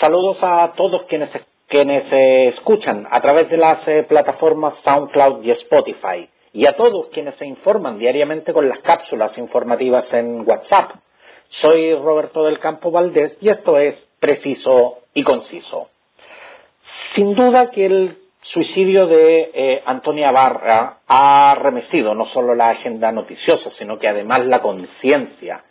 Saludos a todos quienes, quienes eh, escuchan a través de las eh, plataformas SoundCloud y Spotify y a todos quienes se informan diariamente con las cápsulas informativas en WhatsApp. Soy Roberto del Campo Valdés y esto es Preciso y Conciso. Sin duda que el suicidio de eh, Antonia Barra ha remecido no solo la agenda noticiosa, sino que además la conciencia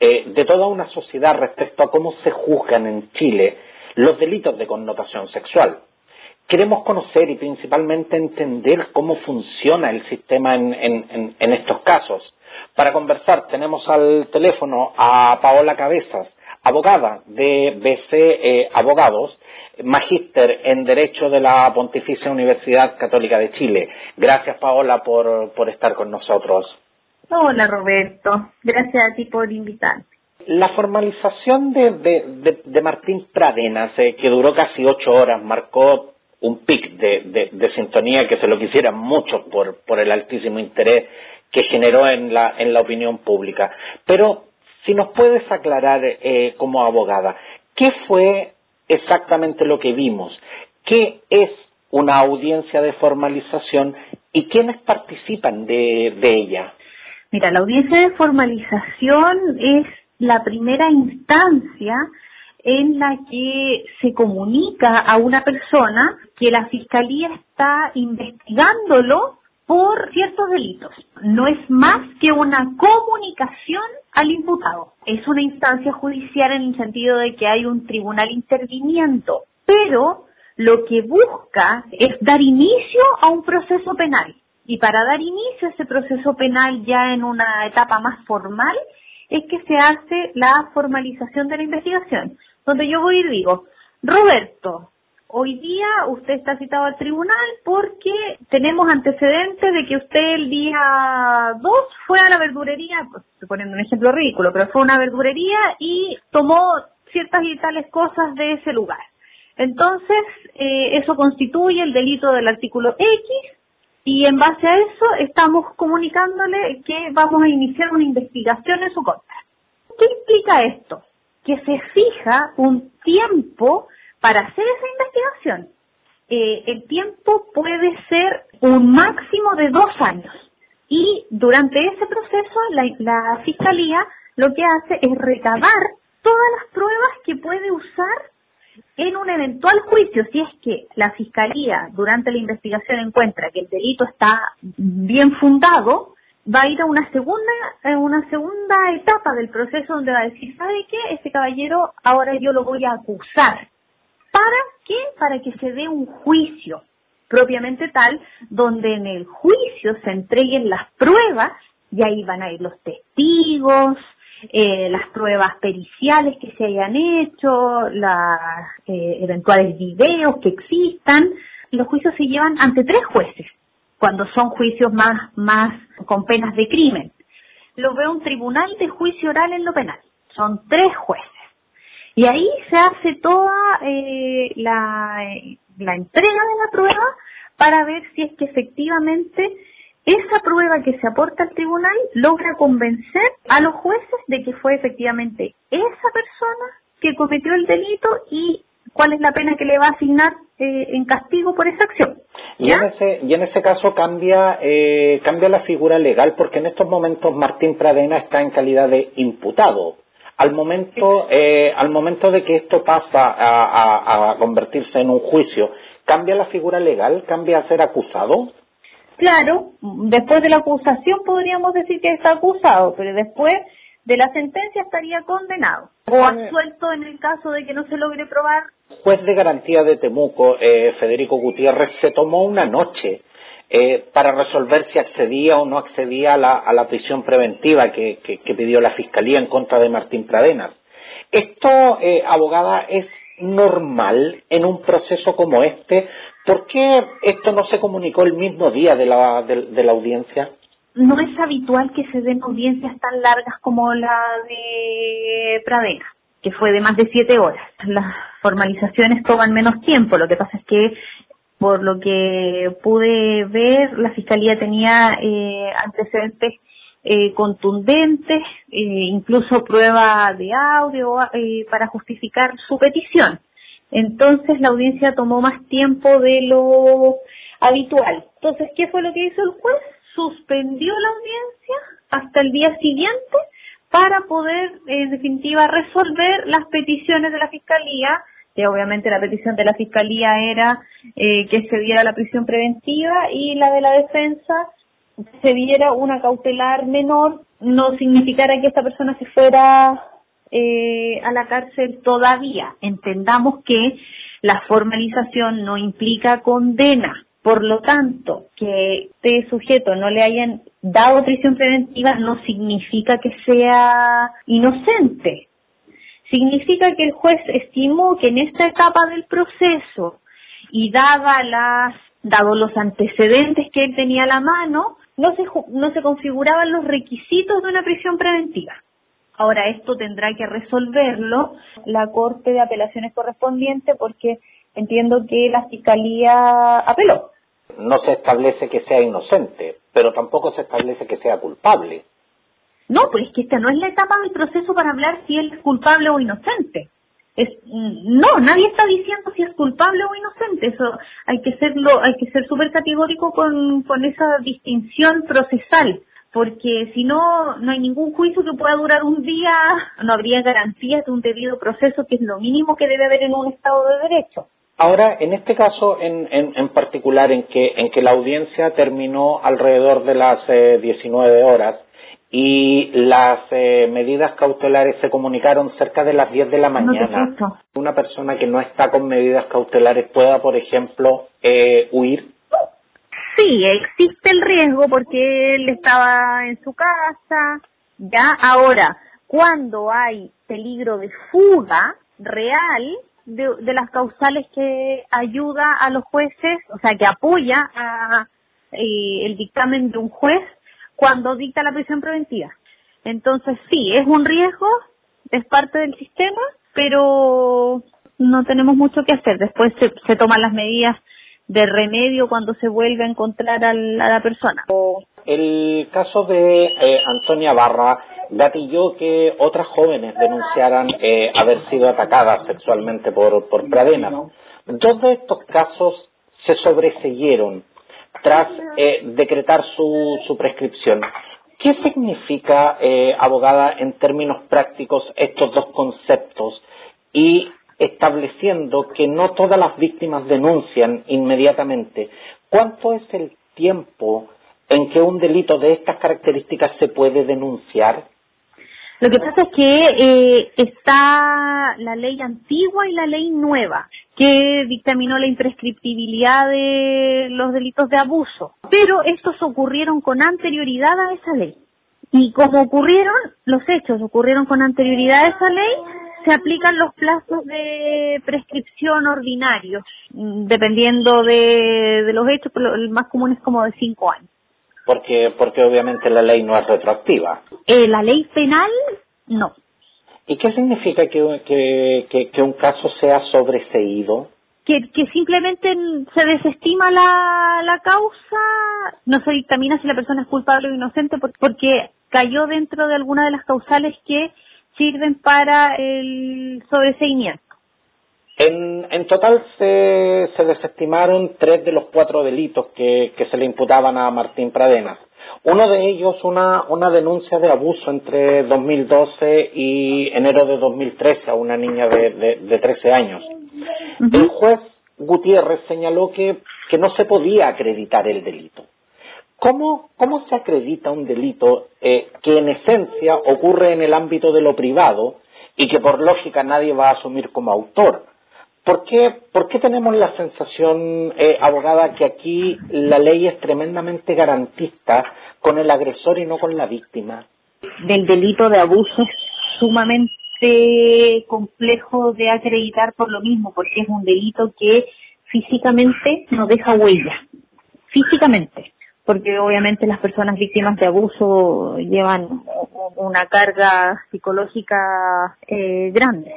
de toda una sociedad respecto a cómo se juzgan en Chile los delitos de connotación sexual. Queremos conocer y principalmente entender cómo funciona el sistema en, estos casos. Para conversar tenemos al teléfono a Paola Cabezas, abogada de BC eh, Abogados, magíster en Derecho de la Pontificia Universidad Católica de Chile. Gracias, Paola, por, estar con nosotros. Hola, Roberto. Gracias a ti por invitarme. La formalización de, Martín Pradenas, eh, que duró casi ocho horas, marcó un pic de, sintonía que se lo quisieran mucho por, el altísimo interés que generó en la, opinión pública. Pero si nos puedes aclarar eh, como abogada, ¿qué fue exactamente lo que vimos? ¿Qué es una audiencia de formalización y quiénes participan de ella? Mira, la audiencia de formalización es la primera instancia en la que se comunica a una persona que la fiscalía está investigándolo por ciertos delitos. No es más que una comunicación al imputado. Es una instancia judicial en el sentido de que hay un tribunal interviniendo, pero lo que busca es dar inicio a un proceso penal. Y para dar inicio a ese proceso penal ya en una etapa más formal, es que se hace la formalización de la investigación, donde yo voy y digo, Roberto, hoy día usted está citado al tribunal porque tenemos antecedentes de que usted el día 2 fue a la verdurería, poniendo un ejemplo ridículo, pero fue a una verdurería y tomó ciertas y tales cosas de ese lugar. Entonces, eh, eso constituye el delito del artículo X y en base a eso estamos comunicándole que vamos a iniciar una investigación en su contra. ¿Qué implica esto? Que se fija un tiempo para hacer esa investigación. Eh, el tiempo puede ser un máximo de dos años y durante ese proceso la, la Fiscalía lo que hace es recabar todas las pruebas que puede usar en un eventual juicio, si es que la Fiscalía durante la investigación encuentra que el delito está bien fundado, va a ir a una segunda, una segunda etapa del proceso donde va a decir, ¿sabe qué? Ese caballero ahora yo lo voy a acusar. ¿Para qué? Para que se dé un juicio propiamente tal, donde en el juicio se entreguen las pruebas y ahí van a ir los testigos, eh, las pruebas periciales que se hayan hecho, los eh, eventuales videos que existan. Los juicios se llevan ante tres jueces, cuando son juicios más, más con penas de crimen. Lo ve un tribunal de juicio oral en lo penal. Son tres jueces. Y ahí se hace toda eh, la, la entrega de la prueba para ver si es que efectivamente esa prueba que se aporta al tribunal logra convencer a los jueces de que fue efectivamente esa persona que cometió el delito y cuál es la pena que le va a asignar eh, en castigo por esa acción. Y en, ese, y en ese caso cambia, eh, cambia la figura legal porque en estos momentos Martín Pradena está en calidad de imputado. Al momento, eh, al momento de que esto pasa a, a convertirse en un juicio, ¿cambia la figura legal? ¿Cambia a ser acusado? Claro, después de la acusación podríamos decir que está acusado, pero después de la sentencia estaría condenado o absuelto en el caso de que no se logre probar. Juez de garantía de Temuco, eh, Federico Gutiérrez, se tomó una noche eh, para resolver si accedía o no accedía a la, prisión preventiva que, pidió la Fiscalía en contra de Martín Pradenas. Esto, eh, abogada, es normal en un proceso como este ¿Por qué esto no se comunicó el mismo día de la, de, la audiencia? No es habitual que se den audiencias tan largas como la de Pradera, que fue de más de siete horas. Las formalizaciones toman menos tiempo. Lo que pasa es que, por lo que pude ver, la Fiscalía tenía eh, antecedentes eh, contundentes, eh, incluso prueba de audio para justificar su petición. Entonces la audiencia tomó más tiempo de lo habitual. Entonces, ¿qué fue lo que hizo el juez? Suspendió la audiencia hasta el día siguiente para poder, en definitiva, resolver las peticiones de la Fiscalía, que obviamente la petición de la Fiscalía era eh, que se diera la prisión preventiva y la de la defensa se diera una cautelar menor, no significara que esta persona se fuera eh, a la cárcel todavía. Entendamos que la formalización no implica condena. Por lo tanto, que este sujeto no le hayan dado prisión preventiva no significa que sea inocente. Significa que el juez estimó que en esta etapa del proceso y dada las, dado los antecedentes que él tenía a la mano, no se, no se configuraban los requisitos de una prisión preventiva. Ahora esto tendrá que resolverlo la Corte de Apelaciones correspondiente porque entiendo que la Fiscalía apeló. No se establece que sea inocente, pero tampoco se establece que sea culpable. No, pues es que esta no es la etapa del proceso para hablar si él es culpable o inocente. Es, no, nadie está diciendo si es culpable o inocente. Eso hay que serlo, hay que ser súper categórico con, con esa distinción procesal porque si no, no hay ningún juicio que pueda durar un día, no habría garantías de un debido proceso, que es lo mínimo que debe haber en un Estado de Derecho. Ahora, en este caso en, en, particular, en que, en que la audiencia terminó alrededor de las 19 eh, horas y las eh, medidas cautelares se comunicaron cerca de las 10 de la mañana, una persona que no está con medidas cautelares pueda, por ejemplo, eh, huir Sí, existe el riesgo porque él estaba en su casa, ya. Ahora, cuando hay peligro de fuga real de, las causales que ayuda a los jueces, o sea, que apoya a, eh, el dictamen de un juez cuando dicta la prisión preventiva. Entonces, sí, es un riesgo, es parte del sistema, pero no tenemos mucho que hacer. Después se toman las medidas de remedio cuando se vuelve a encontrar a la persona. El caso de eh, Antonia Barra gatilló que otras jóvenes denunciaran eh, haber sido atacadas sexualmente por, por Pradena. Dos de estos casos se sobreseyeron tras eh, decretar su, su prescripción. ¿Qué significa, abogada, en términos prácticos estos dos conceptos? Y estableciendo que no todas las víctimas denuncian inmediatamente. ¿Cuánto es el tiempo en que un delito de estas características se puede denunciar? Lo que pasa es que eh, está la ley antigua y la ley nueva, que dictaminó la imprescriptibilidad de los delitos de abuso. Pero estos ocurrieron con anterioridad a esa ley. Y como ocurrieron, los hechos ocurrieron con anterioridad a esa ley, se aplican los plazos de prescripción ordinarios, mm, dependiendo de, los hechos, pero el más común es como de cinco años. Porque, porque obviamente la ley no es retroactiva. Eh, la ley penal, no. ¿Y qué significa que, que, un caso sea sobreseído? Que, que simplemente se desestima la, la causa, no se dictamina si la persona es culpable o inocente porque cayó dentro de alguna de las causales que sirven para el sobreseimiento. En, en total se, se, desestimaron tres de los cuatro delitos que, que se le imputaban a Martín Pradenas. Uno de ellos, una, una denuncia de abuso entre 2012 y enero de 2013 a una niña de, de, de 13 años. El juez Gutiérrez señaló que, que no se podía acreditar el delito. ¿Cómo, ¿Cómo se acredita un delito eh, que en esencia ocurre en el ámbito de lo privado y que por lógica nadie va a asumir como autor? ¿Por qué, por qué tenemos la sensación, eh, abogada, que aquí la ley es tremendamente garantista con el agresor y no con la víctima? Del delito de abuso es sumamente complejo de acreditar por lo mismo, porque es un delito que físicamente no deja huella. Físicamente porque obviamente las personas víctimas de abuso llevan una carga psicológica eh, grande.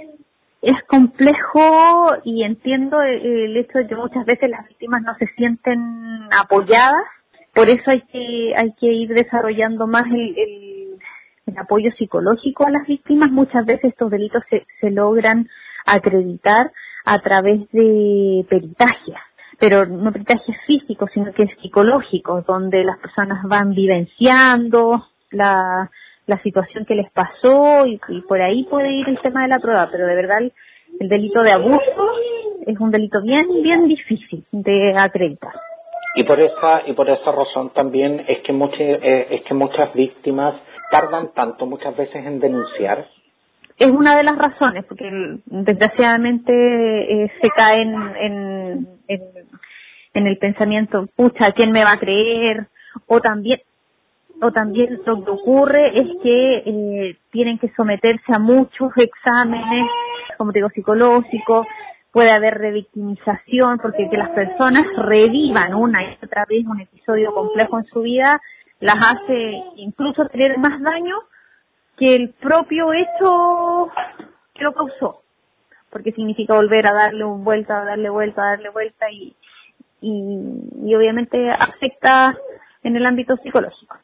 Es complejo y entiendo el hecho de que muchas veces las víctimas no se sienten apoyadas, por eso hay que hay que ir desarrollando más el, el, apoyo psicológico a las víctimas. Muchas veces estos delitos se, se logran acreditar a través de peritajes, pero no peritajes físicos, sino que psicológicos, donde las personas van vivenciando la, la situación que les pasó y, por ahí puede ir el tema de la prueba, pero de verdad el, delito de abuso es un delito bien, bien difícil de acreditar. Y por esa y por esa razón también es que muchas eh, es que muchas víctimas tardan tanto muchas veces en denunciar es una de las razones, porque desgraciadamente eh, se caen en, en, el pensamiento, pucha, ¿quién me va a creer? O también, o también lo que ocurre es que eh, tienen que someterse a muchos exámenes, como digo, psicológicos, puede haber revictimización, porque que las personas revivan una y otra vez un episodio complejo en su vida, las hace incluso tener más daño que el propio hecho que lo causó, porque significa volver a darle un vuelta, a darle vuelta, a darle vuelta y, y, obviamente afecta en el ámbito psicológico.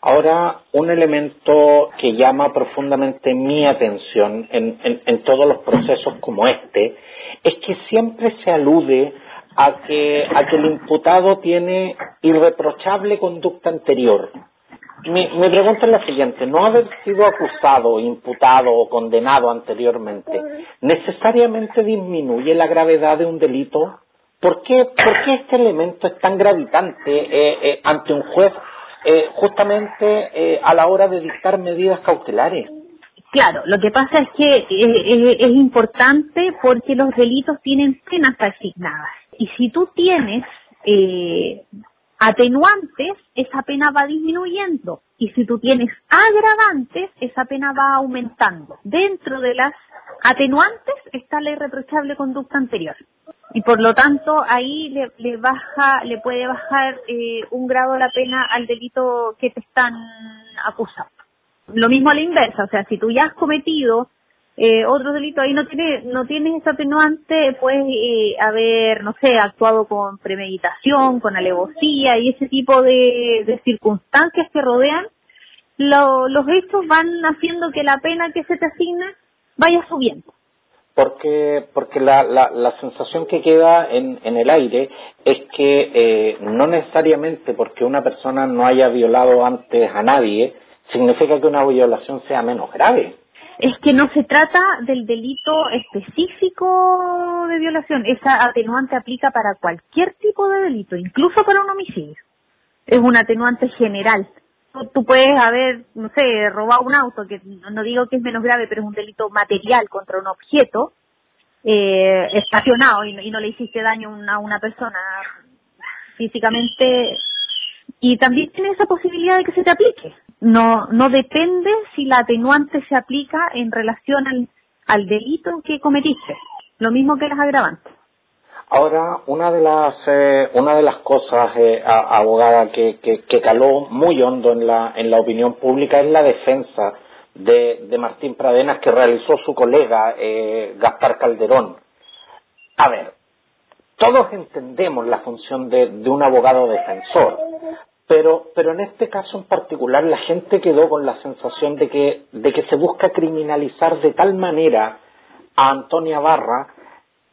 Ahora, un elemento que llama profundamente mi atención en, en, todos los procesos como este es que siempre se alude a que, a que el imputado tiene irreprochable conducta anterior. Mi, pregunta es la siguiente, no haber sido acusado, imputado o condenado anteriormente, ¿necesariamente disminuye la gravedad de un delito? ¿Por qué, por qué este elemento es tan gravitante eh, eh, ante un juez eh, justamente a la hora de dictar medidas cautelares? Claro, lo que pasa es que es importante porque los delitos tienen penas asignadas. Y si tú tienes eh, atenuantes, esa pena va disminuyendo. Y si tú tienes agravantes, esa pena va aumentando. Dentro de las atenuantes está la irreprochable conducta anterior. Y por lo tanto, ahí le, baja, le puede bajar eh, un grado la pena al delito que te están acusando. Lo mismo a la inversa, o sea, si tú ya has cometido eh, otro delito. Ahí no tiene no tienes ese atenuante puedes eh, haber no sé actuado con premeditación con alevosía y ese tipo de, circunstancias que rodean los hechos van haciendo que la pena que se te asigna vaya subiendo. Porque porque la, la, sensación que queda en, en el aire es que eh, no necesariamente porque una persona no haya violado antes a nadie significa que una violación sea menos grave es que no se trata del delito específico de violación. Esa atenuante aplica para cualquier tipo de delito, incluso para un homicidio. Es un atenuante general. Tú puedes haber, no sé, robado un auto, que no digo que es menos grave, pero es un delito material contra un objeto, eh, estacionado y, no le hiciste daño a una persona físicamente. Y también tiene esa posibilidad de que se te aplique no, no depende si la atenuante se aplica en relación al, delito que cometiste, lo mismo que las agravantes. Ahora, una de las, eh, una de las cosas, eh, abogada, que, que, caló muy hondo en la, en la opinión pública es la defensa de, de Martín Pradenas que realizó su colega eh, Gaspar Calderón. A ver, todos entendemos la función de, de un abogado defensor, pero, pero en este caso en particular la gente quedó con la sensación de que, de que se busca criminalizar de tal manera a Antonia Barra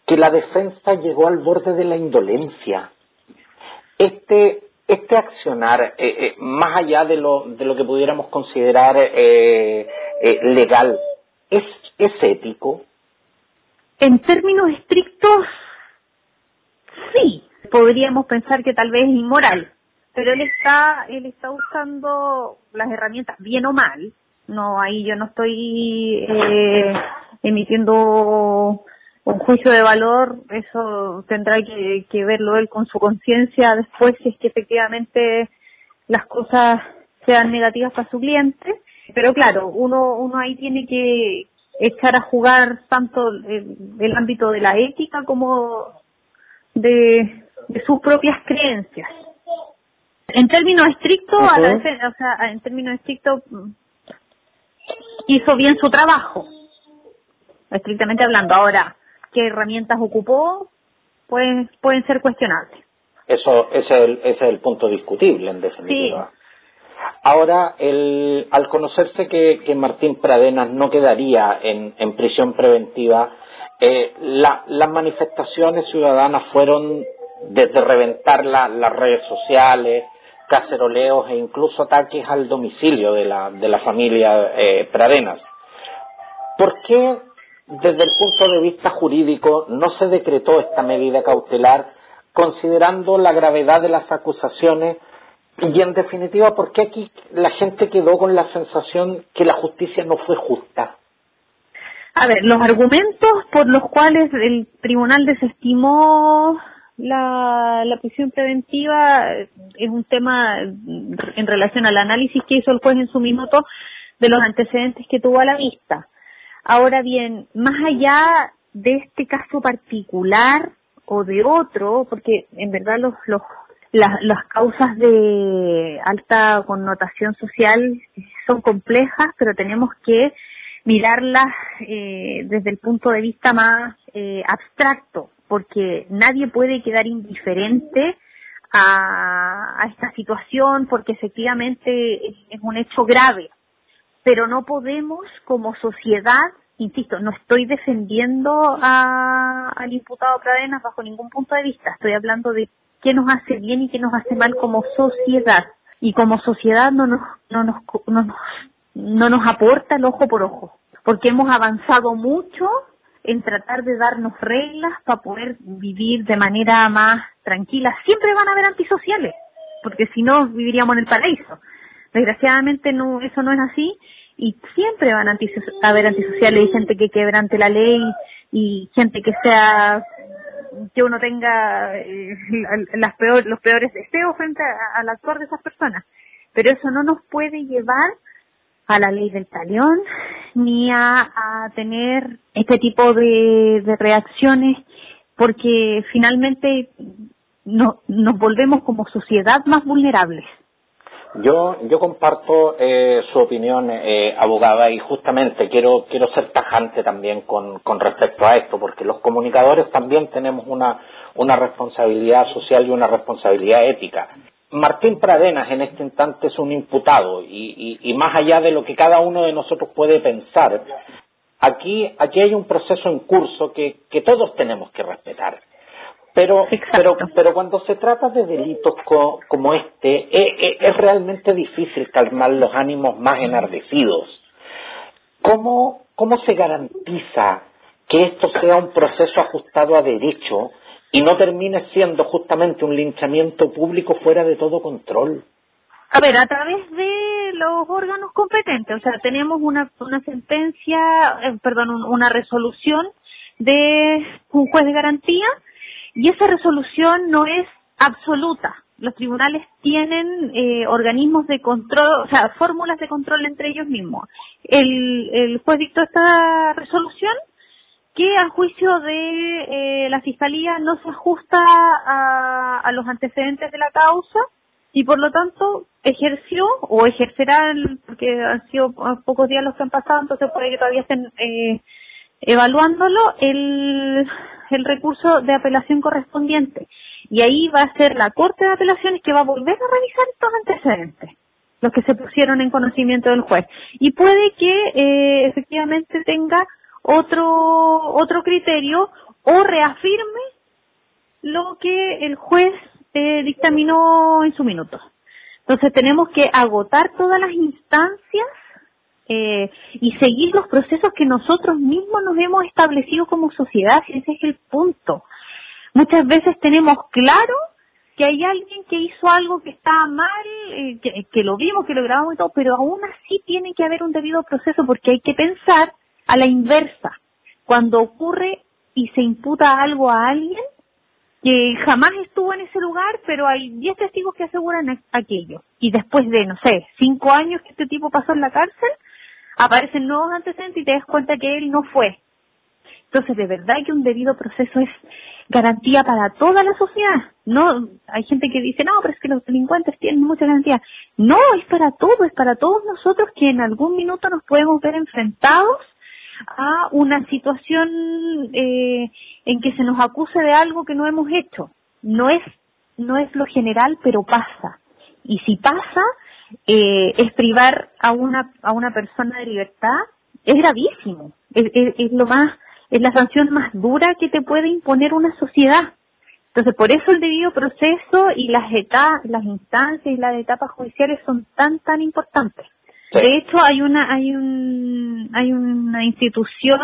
que la defensa llegó al borde de la indolencia. Este, este accionar, eh, eh, más allá de lo, de lo que pudiéramos considerar eh, legal, ¿es, ¿es ético? En términos estrictos, sí. Podríamos pensar que tal vez es inmoral pero él está él está usando las herramientas bien o mal no ahí yo no estoy eh, emitiendo un juicio de valor eso tendrá que, verlo él con su conciencia después si es que efectivamente las cosas sean negativas para su cliente. Pero claro uno uno ahí tiene que echar a jugar tanto el, el ámbito de la ética como de sus propias creencias en términos estrictos, a la o sea, en términos estrictos, hizo bien su trabajo, estrictamente hablando. Ahora, ¿qué herramientas ocupó? Pueden, pueden ser cuestionables. Eso ese es, el, ese es el punto discutible, en definitiva. Ahora, el, al conocerse que, que Martín Pradenas no quedaría en, en prisión preventiva, eh, las manifestaciones ciudadanas fueron desde reventar las redes sociales, caceroleos e incluso ataques al domicilio de la, de la familia eh, Pradenas. ¿Por qué desde el punto de vista jurídico no se decretó esta medida cautelar considerando la gravedad de las acusaciones y en definitiva por qué aquí la gente quedó con la sensación que la justicia no fue justa? A ver, los argumentos por los cuales el tribunal desestimó la, la prisión preventiva es un tema en relación al análisis que hizo el juez en su minuto de los antecedentes que tuvo a la vista. Ahora bien, más allá de este caso particular o de otro, porque en verdad los, los, las, las causas de alta connotación social son complejas, pero tenemos que mirarlas eh, desde el punto de vista más eh, abstracto, porque nadie puede quedar indiferente a, a, esta situación porque efectivamente es un hecho grave pero no podemos como sociedad, insisto, no estoy defendiendo a, al imputado Pradenas bajo ningún punto de vista, estoy hablando de qué nos hace bien y qué nos hace mal como sociedad. Y como sociedad no nos, no nos, no nos, no nos aporta el ojo por ojo, porque hemos avanzado mucho en tratar de darnos reglas para poder vivir de manera más tranquila. Siempre van a haber antisociales, porque si no viviríamos en el paraíso. Desgraciadamente no, eso no es así y siempre van a haber antisociales y gente que quebrante la ley y gente que sea que uno tenga eh, las peor, los peores deseos frente al actor de esas personas. Pero eso no nos puede llevar a la ley del talión ni a, tener este tipo de, de reacciones porque finalmente no, nos volvemos como sociedad más vulnerables. Yo, yo comparto eh, su opinión, eh, abogada, y justamente quiero, quiero ser tajante también con, con respecto a esto, porque los comunicadores también tenemos una, una responsabilidad social y una responsabilidad ética. Martín Pradenas en este instante es un imputado y, y, y, más allá de lo que cada uno de nosotros puede pensar, aquí, aquí hay un proceso en curso que, que todos tenemos que respetar. Pero, pero, pero cuando se trata de delitos como este, e, e, es, realmente difícil calmar los ánimos más enardecidos. ¿Cómo, ¿Cómo se garantiza que esto sea un proceso ajustado a derecho y no termine siendo justamente un linchamiento público fuera de todo control? A ver, a través de los órganos competentes, o sea, tenemos una, una sentencia, eh, perdón, una resolución de un juez de garantía y esa resolución no es absoluta. Los tribunales tienen eh, organismos de control, o sea, fórmulas de control entre ellos mismos. El, el juez dictó esta resolución que a juicio de eh, la Fiscalía no se ajusta a, a, los antecedentes de la causa y por lo tanto ejerció o ejercerá, porque han sido pocos días los que han pasado, entonces puede que todavía estén eh, evaluándolo, el el recurso de apelación correspondiente. Y ahí va a ser la Corte de Apelaciones que va a volver a revisar estos antecedentes, los que se pusieron en conocimiento del juez. Y puede que eh, efectivamente tenga otro, otro criterio o reafirme lo que el juez eh, dictaminó en su minuto. Entonces tenemos que agotar todas las instancias eh, y seguir los procesos que nosotros mismos nos hemos establecido como sociedad, y ese es el punto. Muchas veces tenemos claro que hay alguien que hizo algo que estaba mal, eh, que, que, lo vimos, que lo grabamos y todo, pero aún así tiene que haber un debido proceso porque hay que pensar a la inversa. Cuando ocurre y se imputa algo a alguien que jamás estuvo en ese lugar, pero hay 10 testigos que aseguran aquello. Y después de, no sé, cinco años que este tipo pasó en la cárcel, aparecen nuevos antecedentes y te das cuenta que él no fue. Entonces, de verdad que un debido proceso es garantía para toda la sociedad. No, hay gente que dice, no, pero es que los delincuentes tienen mucha garantía. No, es para todo, es para todos nosotros que en algún minuto nos podemos ver enfrentados a una situación eh, en que se nos acuse de algo que no hemos hecho. No es, no es lo general, pero pasa. Y si pasa, eh, es privar a una, a una persona de libertad, es gravísimo, es, es, lo más es la sanción más dura que te puede imponer una sociedad. Entonces, por eso el debido proceso y las etapas, las instancias y las etapas judiciales son tan, tan importantes. De hecho, hay una, hay un, hay una institución,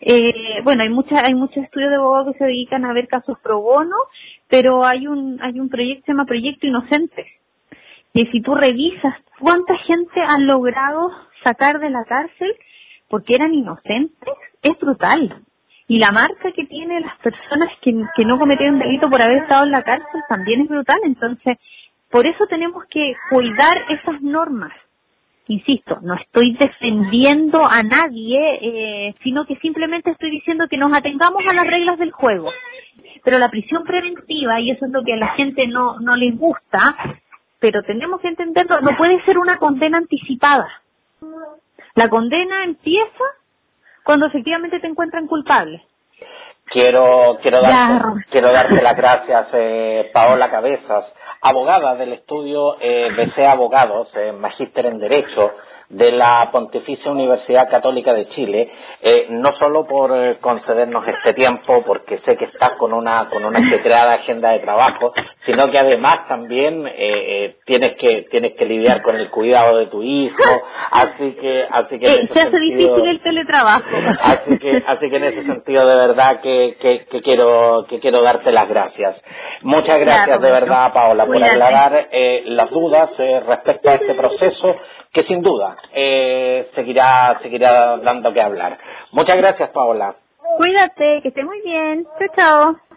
eh, bueno, hay muchas, hay muchos estudios de abogados que se dedican a ver casos pro bono, pero hay un, hay un proyecto que se llama Proyecto Inocente. Y si tú revisas cuánta gente han logrado sacar de la cárcel porque eran inocentes, es brutal. Y la marca que tienen las personas que, que no cometieron delito por haber estado en la cárcel también es brutal. Entonces, por eso tenemos que cuidar esas normas insisto, no estoy defendiendo a nadie, eh, sino que simplemente estoy diciendo que nos atengamos a las reglas del juego. Pero la prisión preventiva, y eso es lo que a la gente no, no les gusta, pero tenemos que entenderlo, no puede ser una condena anticipada. La condena empieza cuando efectivamente te encuentran culpable. Quiero, quiero, darte, quiero darte las gracias, eh, Paola Cabezas, abogada del estudio eh, BC Abogados, eh, magíster en Derecho, de la Pontificia Universidad Católica de Chile, eh, no solo por eh, concedernos este tiempo, porque sé que estás con una con una secretada agenda de trabajo, sino que además también eh, tienes que tienes que lidiar con el cuidado de tu hijo, así que así que se hace difícil el teletrabajo. Así que así que en ese sentido de verdad que, que, quiero que quiero darte las gracias. Muchas gracias de verdad Paola por aclarar las dudas respecto a este proceso que sin duda eh, seguirá, seguirá dando que hablar. Muchas gracias, Paola. Cuídate, que esté muy bien. Chao, chao.